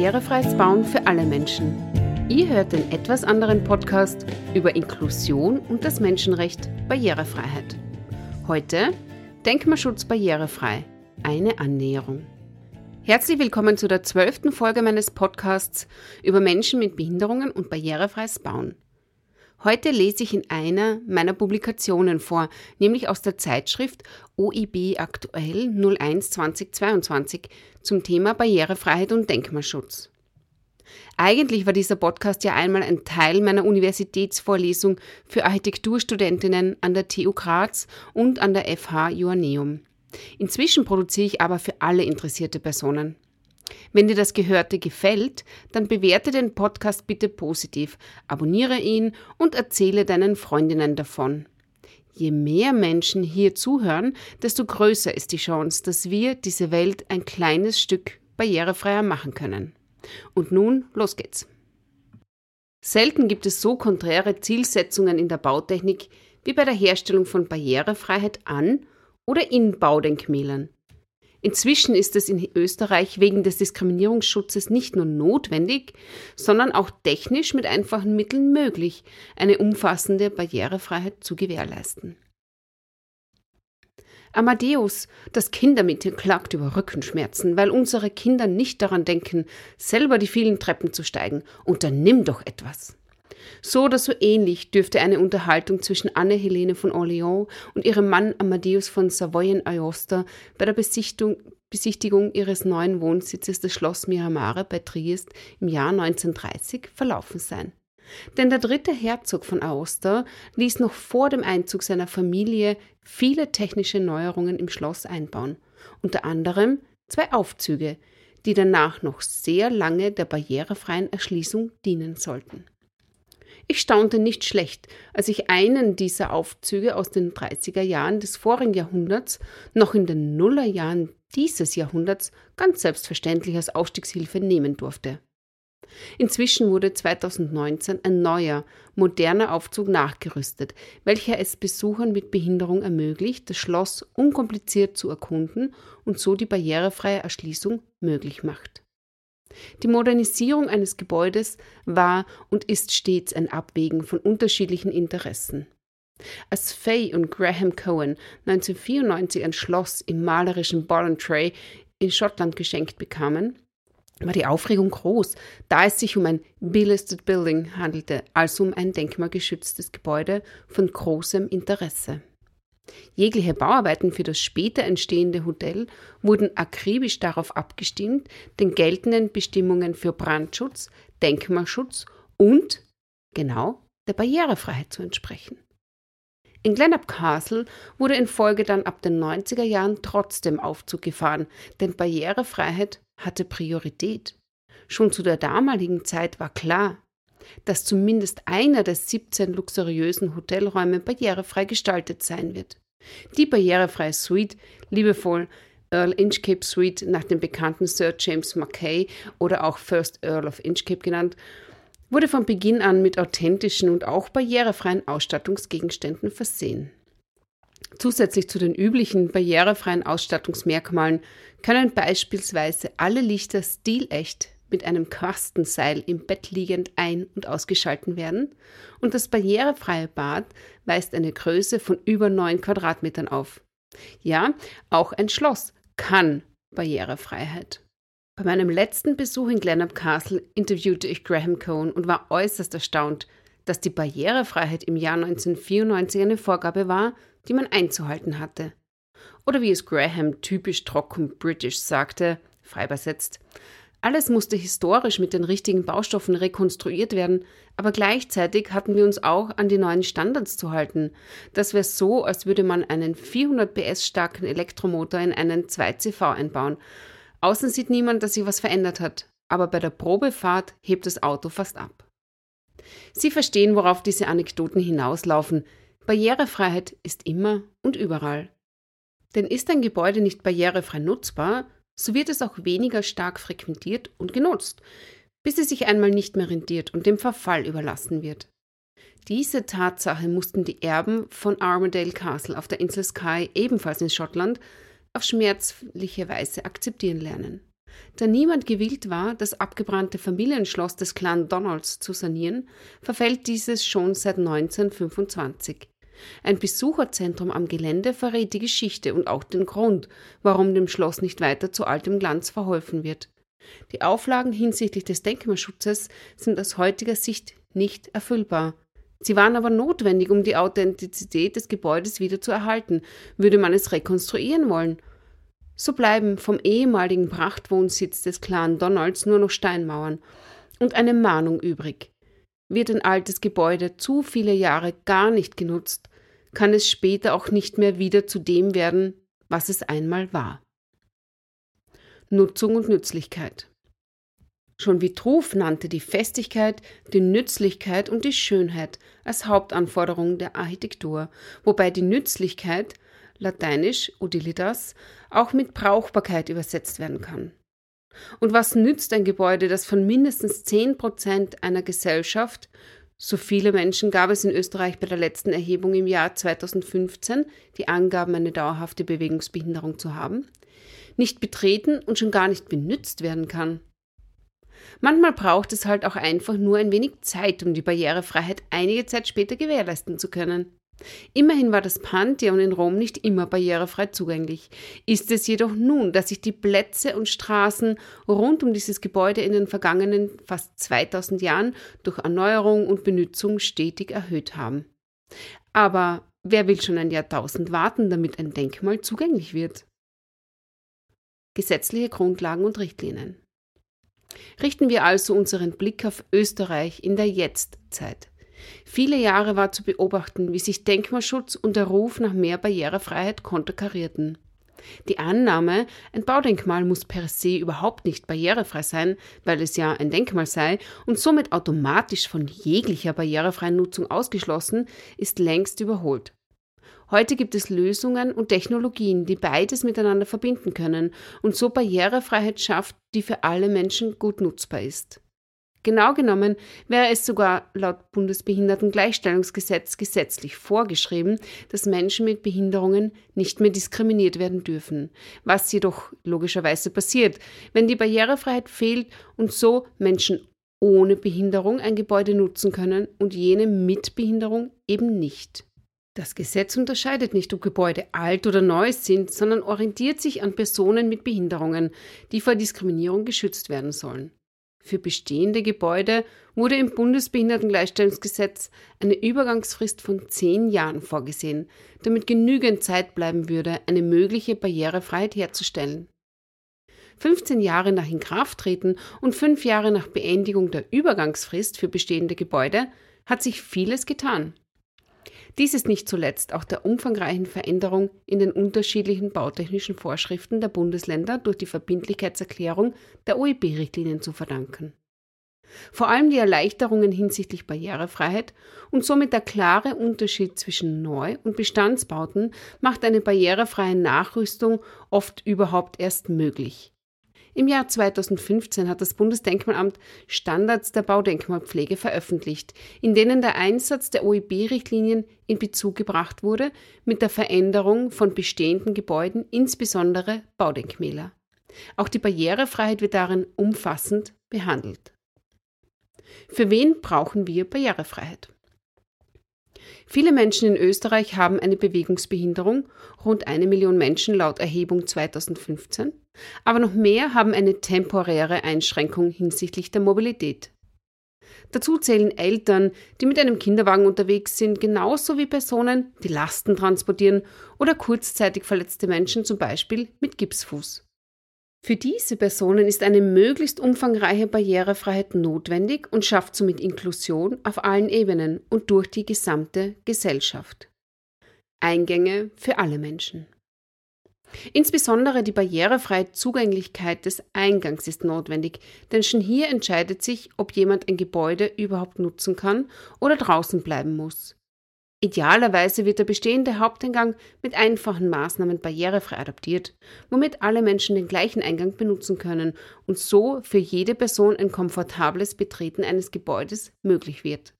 Barrierefreies Bauen für alle Menschen. Ihr hört den etwas anderen Podcast über Inklusion und das Menschenrecht Barrierefreiheit. Heute Denkmalschutz barrierefrei. Eine Annäherung. Herzlich willkommen zu der zwölften Folge meines Podcasts über Menschen mit Behinderungen und barrierefreies Bauen. Heute lese ich in einer meiner Publikationen vor, nämlich aus der Zeitschrift OIB Aktuell 01 2022 zum Thema Barrierefreiheit und Denkmalschutz. Eigentlich war dieser Podcast ja einmal ein Teil meiner Universitätsvorlesung für Architekturstudentinnen an der TU Graz und an der FH Joanneum. Inzwischen produziere ich aber für alle interessierte Personen. Wenn dir das Gehörte gefällt, dann bewerte den Podcast bitte positiv, abonniere ihn und erzähle deinen Freundinnen davon. Je mehr Menschen hier zuhören, desto größer ist die Chance, dass wir diese Welt ein kleines Stück barrierefreier machen können. Und nun, los geht's. Selten gibt es so konträre Zielsetzungen in der Bautechnik wie bei der Herstellung von Barrierefreiheit an oder in Baudenkmälern. Inzwischen ist es in Österreich wegen des Diskriminierungsschutzes nicht nur notwendig, sondern auch technisch mit einfachen Mitteln möglich, eine umfassende Barrierefreiheit zu gewährleisten. Amadeus, das Kindermädchen, klagt über Rückenschmerzen, weil unsere Kinder nicht daran denken, selber die vielen Treppen zu steigen. Unternimm doch etwas. So oder so ähnlich dürfte eine Unterhaltung zwischen Anne-Helene von Orléans und ihrem Mann Amadeus von Savoyen-Aosta bei der Besichtigung, Besichtigung ihres neuen Wohnsitzes, das Schloss Miramare bei Triest, im Jahr 1930 verlaufen sein. Denn der dritte Herzog von Aosta ließ noch vor dem Einzug seiner Familie viele technische Neuerungen im Schloss einbauen, unter anderem zwei Aufzüge, die danach noch sehr lange der barrierefreien Erschließung dienen sollten. Ich staunte nicht schlecht, als ich einen dieser Aufzüge aus den 30er Jahren des vorigen Jahrhunderts noch in den Nullerjahren dieses Jahrhunderts ganz selbstverständlich als Aufstiegshilfe nehmen durfte. Inzwischen wurde 2019 ein neuer, moderner Aufzug nachgerüstet, welcher es Besuchern mit Behinderung ermöglicht, das Schloss unkompliziert zu erkunden und so die barrierefreie Erschließung möglich macht. Die Modernisierung eines Gebäudes war und ist stets ein Abwägen von unterschiedlichen Interessen. Als Fay und Graham Cohen 1994 ein Schloss im malerischen Ballantrae in Schottland geschenkt bekamen, war die Aufregung groß, da es sich um ein B-listed Building handelte, also um ein denkmalgeschütztes Gebäude von großem Interesse. Jegliche Bauarbeiten für das später entstehende Hotel wurden akribisch darauf abgestimmt, den geltenden Bestimmungen für Brandschutz, Denkmalschutz und, genau, der Barrierefreiheit zu entsprechen. In Glenup Castle wurde in Folge dann ab den 90er Jahren trotzdem Aufzug gefahren, denn Barrierefreiheit hatte Priorität. Schon zu der damaligen Zeit war klar, dass zumindest einer der 17 luxuriösen Hotelräume barrierefrei gestaltet sein wird. Die barrierefreie Suite, liebevoll Earl Inchcape Suite nach dem bekannten Sir James Mackay oder auch First Earl of Inchcape genannt, wurde von Beginn an mit authentischen und auch barrierefreien Ausstattungsgegenständen versehen. Zusätzlich zu den üblichen barrierefreien Ausstattungsmerkmalen können beispielsweise alle Lichter stilecht mit einem Kastenseil im Bett liegend ein- und ausgeschalten werden und das barrierefreie Bad weist eine Größe von über 9 Quadratmetern auf. Ja, auch ein Schloss kann Barrierefreiheit. Bei meinem letzten Besuch in Glenup Castle interviewte ich Graham Cohn und war äußerst erstaunt, dass die Barrierefreiheit im Jahr 1994 eine Vorgabe war, die man einzuhalten hatte. Oder wie es Graham typisch trocken britisch sagte, frei übersetzt, alles musste historisch mit den richtigen Baustoffen rekonstruiert werden, aber gleichzeitig hatten wir uns auch an die neuen Standards zu halten. Das wäre so, als würde man einen 400 PS starken Elektromotor in einen 2CV einbauen. Außen sieht niemand, dass sich was verändert hat, aber bei der Probefahrt hebt das Auto fast ab. Sie verstehen, worauf diese Anekdoten hinauslaufen. Barrierefreiheit ist immer und überall. Denn ist ein Gebäude nicht barrierefrei nutzbar, so wird es auch weniger stark frequentiert und genutzt, bis es sich einmal nicht mehr rentiert und dem Verfall überlassen wird. Diese Tatsache mussten die Erben von Armadale Castle auf der Insel Skye, ebenfalls in Schottland, auf schmerzliche Weise akzeptieren lernen. Da niemand gewillt war, das abgebrannte Familienschloss des Clan Donalds zu sanieren, verfällt dieses schon seit 1925. Ein Besucherzentrum am Gelände verrät die Geschichte und auch den Grund, warum dem Schloss nicht weiter zu altem Glanz verholfen wird. Die Auflagen hinsichtlich des Denkmalschutzes sind aus heutiger Sicht nicht erfüllbar. Sie waren aber notwendig, um die Authentizität des Gebäudes wieder zu erhalten, würde man es rekonstruieren wollen. So bleiben vom ehemaligen Prachtwohnsitz des Clan Donalds nur noch Steinmauern und eine Mahnung übrig. Wird ein altes Gebäude zu viele Jahre gar nicht genutzt, kann es später auch nicht mehr wieder zu dem werden, was es einmal war. Nutzung und Nützlichkeit. Schon Vitruv nannte die Festigkeit, die Nützlichkeit und die Schönheit als Hauptanforderungen der Architektur, wobei die Nützlichkeit, lateinisch utilitas, auch mit Brauchbarkeit übersetzt werden kann. Und was nützt ein Gebäude, das von mindestens 10 Prozent einer Gesellschaft so viele Menschen gab es in Österreich bei der letzten Erhebung im Jahr 2015, die angaben, eine dauerhafte Bewegungsbehinderung zu haben, nicht betreten und schon gar nicht benützt werden kann. Manchmal braucht es halt auch einfach nur ein wenig Zeit, um die Barrierefreiheit einige Zeit später gewährleisten zu können. Immerhin war das Pantheon in Rom nicht immer barrierefrei zugänglich. Ist es jedoch nun, dass sich die Plätze und Straßen rund um dieses Gebäude in den vergangenen fast 2000 Jahren durch Erneuerung und Benutzung stetig erhöht haben. Aber wer will schon ein Jahrtausend warten, damit ein Denkmal zugänglich wird? Gesetzliche Grundlagen und Richtlinien. Richten wir also unseren Blick auf Österreich in der Jetztzeit. Viele Jahre war zu beobachten, wie sich Denkmalschutz und der Ruf nach mehr Barrierefreiheit konterkarierten. Die Annahme, ein Baudenkmal muss per se überhaupt nicht barrierefrei sein, weil es ja ein Denkmal sei und somit automatisch von jeglicher barrierefreien Nutzung ausgeschlossen, ist längst überholt. Heute gibt es Lösungen und Technologien, die beides miteinander verbinden können und so Barrierefreiheit schafft, die für alle Menschen gut nutzbar ist. Genau genommen wäre es sogar laut Bundesbehindertengleichstellungsgesetz gesetzlich vorgeschrieben, dass Menschen mit Behinderungen nicht mehr diskriminiert werden dürfen, was jedoch logischerweise passiert, wenn die Barrierefreiheit fehlt und so Menschen ohne Behinderung ein Gebäude nutzen können und jene mit Behinderung eben nicht. Das Gesetz unterscheidet nicht, ob Gebäude alt oder neu sind, sondern orientiert sich an Personen mit Behinderungen, die vor Diskriminierung geschützt werden sollen. Für bestehende Gebäude wurde im Bundesbehindertengleichstellungsgesetz eine Übergangsfrist von zehn Jahren vorgesehen, damit genügend Zeit bleiben würde, eine mögliche Barrierefreiheit herzustellen. 15 Jahre nach Inkrafttreten und fünf Jahre nach Beendigung der Übergangsfrist für bestehende Gebäude hat sich vieles getan. Dies ist nicht zuletzt auch der umfangreichen Veränderung in den unterschiedlichen bautechnischen Vorschriften der Bundesländer durch die Verbindlichkeitserklärung der OEB-Richtlinien zu verdanken. Vor allem die Erleichterungen hinsichtlich Barrierefreiheit und somit der klare Unterschied zwischen Neu- und Bestandsbauten macht eine barrierefreie Nachrüstung oft überhaupt erst möglich. Im Jahr 2015 hat das Bundesdenkmalamt Standards der Baudenkmalpflege veröffentlicht, in denen der Einsatz der OEB-Richtlinien in Bezug gebracht wurde mit der Veränderung von bestehenden Gebäuden, insbesondere Baudenkmäler. Auch die Barrierefreiheit wird darin umfassend behandelt. Für wen brauchen wir Barrierefreiheit? Viele Menschen in Österreich haben eine Bewegungsbehinderung, rund eine Million Menschen laut Erhebung 2015, aber noch mehr haben eine temporäre Einschränkung hinsichtlich der Mobilität. Dazu zählen Eltern, die mit einem Kinderwagen unterwegs sind, genauso wie Personen, die Lasten transportieren oder kurzzeitig verletzte Menschen, zum Beispiel mit Gipsfuß. Für diese Personen ist eine möglichst umfangreiche Barrierefreiheit notwendig und schafft somit Inklusion auf allen Ebenen und durch die gesamte Gesellschaft. Eingänge für alle Menschen. Insbesondere die barrierefreie Zugänglichkeit des Eingangs ist notwendig, denn schon hier entscheidet sich, ob jemand ein Gebäude überhaupt nutzen kann oder draußen bleiben muss. Idealerweise wird der bestehende Haupteingang mit einfachen Maßnahmen barrierefrei adaptiert, womit alle Menschen den gleichen Eingang benutzen können und so für jede Person ein komfortables Betreten eines Gebäudes möglich wird.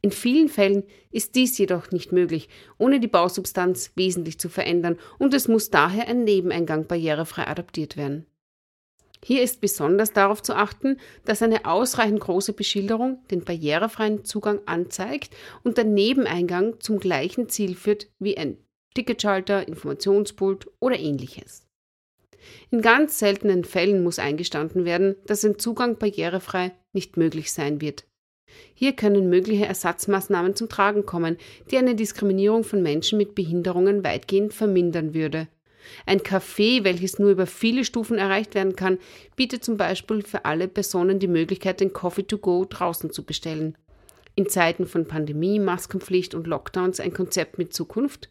In vielen Fällen ist dies jedoch nicht möglich, ohne die Bausubstanz wesentlich zu verändern, und es muss daher ein Nebeneingang barrierefrei adaptiert werden. Hier ist besonders darauf zu achten, dass eine ausreichend große Beschilderung den barrierefreien Zugang anzeigt und der Nebeneingang zum gleichen Ziel führt wie ein Ticketschalter, Informationspult oder ähnliches. In ganz seltenen Fällen muss eingestanden werden, dass ein Zugang barrierefrei nicht möglich sein wird. Hier können mögliche Ersatzmaßnahmen zum Tragen kommen, die eine Diskriminierung von Menschen mit Behinderungen weitgehend vermindern würde. Ein Café, welches nur über viele Stufen erreicht werden kann, bietet zum Beispiel für alle Personen die Möglichkeit, den Coffee to go draußen zu bestellen. In Zeiten von Pandemie, Maskenpflicht und Lockdowns ein Konzept mit Zukunft?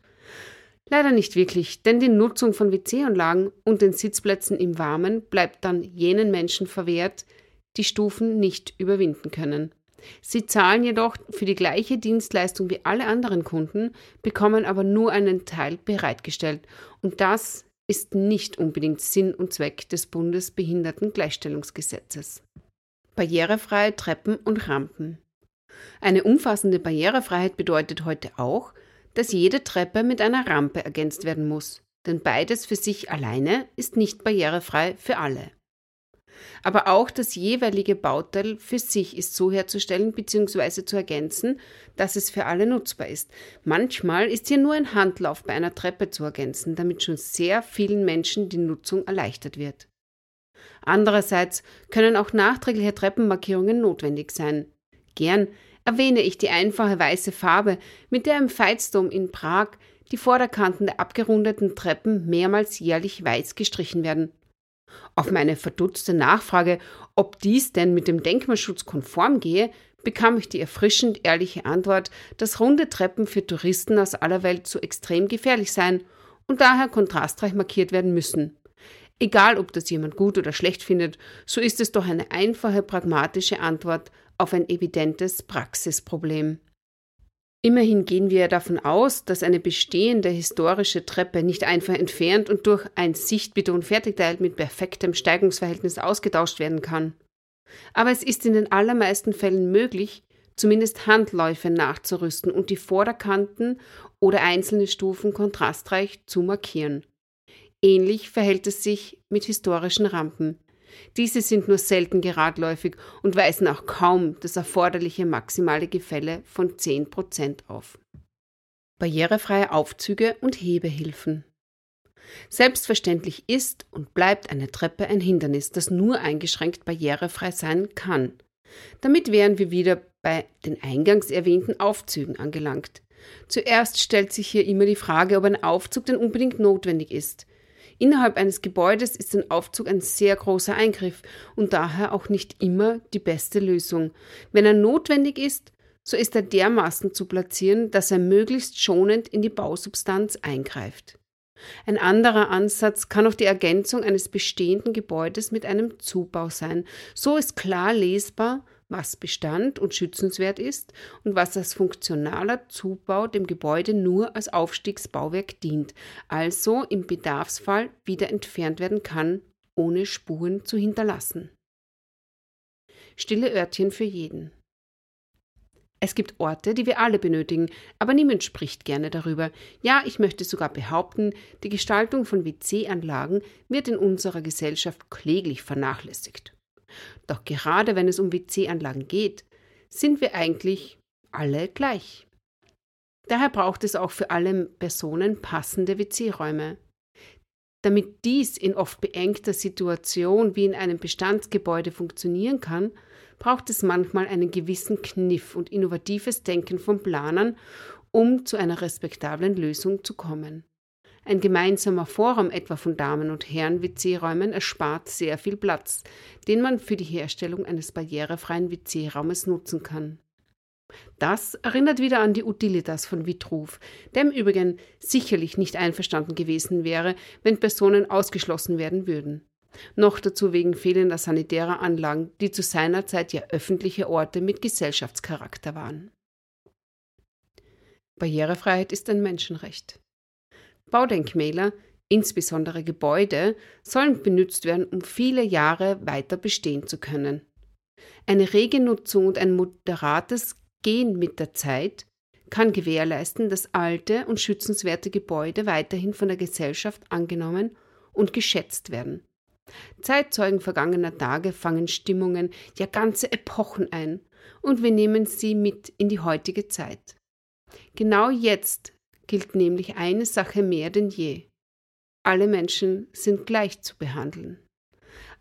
Leider nicht wirklich, denn die Nutzung von WC-Anlagen und den Sitzplätzen im Warmen bleibt dann jenen Menschen verwehrt, die Stufen nicht überwinden können. Sie zahlen jedoch für die gleiche Dienstleistung wie alle anderen Kunden, bekommen aber nur einen Teil bereitgestellt. Und das ist nicht unbedingt Sinn und Zweck des Bundesbehindertengleichstellungsgesetzes. Barrierefreie Treppen und Rampen. Eine umfassende Barrierefreiheit bedeutet heute auch, dass jede Treppe mit einer Rampe ergänzt werden muss, denn beides für sich alleine ist nicht barrierefrei für alle. Aber auch das jeweilige Bauteil für sich ist so herzustellen bzw. zu ergänzen, dass es für alle nutzbar ist. Manchmal ist hier nur ein Handlauf bei einer Treppe zu ergänzen, damit schon sehr vielen Menschen die Nutzung erleichtert wird. Andererseits können auch nachträgliche Treppenmarkierungen notwendig sein. Gern erwähne ich die einfache weiße Farbe, mit der im Veitsdom in Prag die Vorderkanten der abgerundeten Treppen mehrmals jährlich weiß gestrichen werden. Auf meine verdutzte Nachfrage, ob dies denn mit dem Denkmalschutz konform gehe, bekam ich die erfrischend ehrliche Antwort, dass runde Treppen für Touristen aus aller Welt so extrem gefährlich seien und daher kontrastreich markiert werden müssen. Egal, ob das jemand gut oder schlecht findet, so ist es doch eine einfache, pragmatische Antwort auf ein evidentes Praxisproblem. Immerhin gehen wir davon aus, dass eine bestehende historische Treppe nicht einfach entfernt und durch ein Sichtbeton-Fertigteil mit perfektem Steigungsverhältnis ausgetauscht werden kann. Aber es ist in den allermeisten Fällen möglich, zumindest Handläufe nachzurüsten und die Vorderkanten oder einzelne Stufen kontrastreich zu markieren. Ähnlich verhält es sich mit historischen Rampen. Diese sind nur selten geradläufig und weisen auch kaum das erforderliche maximale Gefälle von 10% auf. Barrierefreie Aufzüge und Hebehilfen. Selbstverständlich ist und bleibt eine Treppe ein Hindernis, das nur eingeschränkt barrierefrei sein kann. Damit wären wir wieder bei den eingangs erwähnten Aufzügen angelangt. Zuerst stellt sich hier immer die Frage, ob ein Aufzug denn unbedingt notwendig ist. Innerhalb eines Gebäudes ist ein Aufzug ein sehr großer Eingriff und daher auch nicht immer die beste Lösung. Wenn er notwendig ist, so ist er dermaßen zu platzieren, dass er möglichst schonend in die Bausubstanz eingreift. Ein anderer Ansatz kann auch die Ergänzung eines bestehenden Gebäudes mit einem Zubau sein. So ist klar lesbar, was Bestand und schützenswert ist und was als funktionaler Zubau dem Gebäude nur als Aufstiegsbauwerk dient, also im Bedarfsfall wieder entfernt werden kann, ohne Spuren zu hinterlassen. Stille Örtchen für jeden. Es gibt Orte, die wir alle benötigen, aber niemand spricht gerne darüber. Ja, ich möchte sogar behaupten, die Gestaltung von WC-Anlagen wird in unserer Gesellschaft kläglich vernachlässigt. Doch gerade wenn es um WC-Anlagen geht, sind wir eigentlich alle gleich. Daher braucht es auch für alle Personen passende WC-Räume. Damit dies in oft beengter Situation wie in einem Bestandsgebäude funktionieren kann, braucht es manchmal einen gewissen Kniff und innovatives Denken von Planern, um zu einer respektablen Lösung zu kommen. Ein gemeinsamer Forum etwa von Damen- und Herren-WC-Räumen erspart sehr viel Platz, den man für die Herstellung eines barrierefreien WC-Raumes nutzen kann. Das erinnert wieder an die Utilitas von Vitruv, der im Übrigen sicherlich nicht einverstanden gewesen wäre, wenn Personen ausgeschlossen werden würden. Noch dazu wegen fehlender sanitärer Anlagen, die zu seiner Zeit ja öffentliche Orte mit Gesellschaftscharakter waren. Barrierefreiheit ist ein Menschenrecht. Baudenkmäler, insbesondere Gebäude, sollen benutzt werden, um viele Jahre weiter bestehen zu können. Eine rege Nutzung und ein moderates Gehen mit der Zeit kann gewährleisten, dass alte und schützenswerte Gebäude weiterhin von der Gesellschaft angenommen und geschätzt werden. Zeitzeugen vergangener Tage fangen Stimmungen, ja ganze Epochen ein, und wir nehmen sie mit in die heutige Zeit. Genau jetzt gilt nämlich eine Sache mehr denn je. Alle Menschen sind gleich zu behandeln.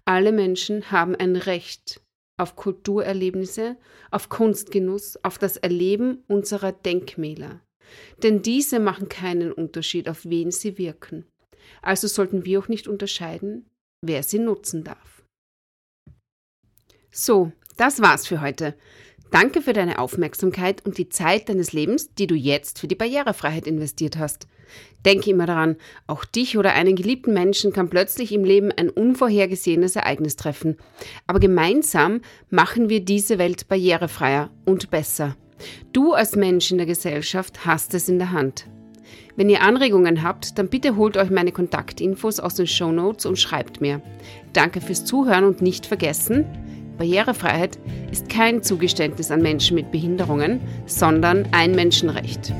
Alle Menschen haben ein Recht auf Kulturerlebnisse, auf Kunstgenuss, auf das Erleben unserer Denkmäler. Denn diese machen keinen Unterschied, auf wen sie wirken. Also sollten wir auch nicht unterscheiden, wer sie nutzen darf. So, das war's für heute. Danke für deine Aufmerksamkeit und die Zeit deines Lebens, die du jetzt für die Barrierefreiheit investiert hast. Denke immer daran, auch dich oder einen geliebten Menschen kann plötzlich im Leben ein unvorhergesehenes Ereignis treffen. Aber gemeinsam machen wir diese Welt barrierefreier und besser. Du als Mensch in der Gesellschaft hast es in der Hand. Wenn ihr Anregungen habt, dann bitte holt euch meine Kontaktinfos aus den Show Notes und schreibt mir. Danke fürs Zuhören und nicht vergessen, Barrierefreiheit ist kein Zugeständnis an Menschen mit Behinderungen, sondern ein Menschenrecht.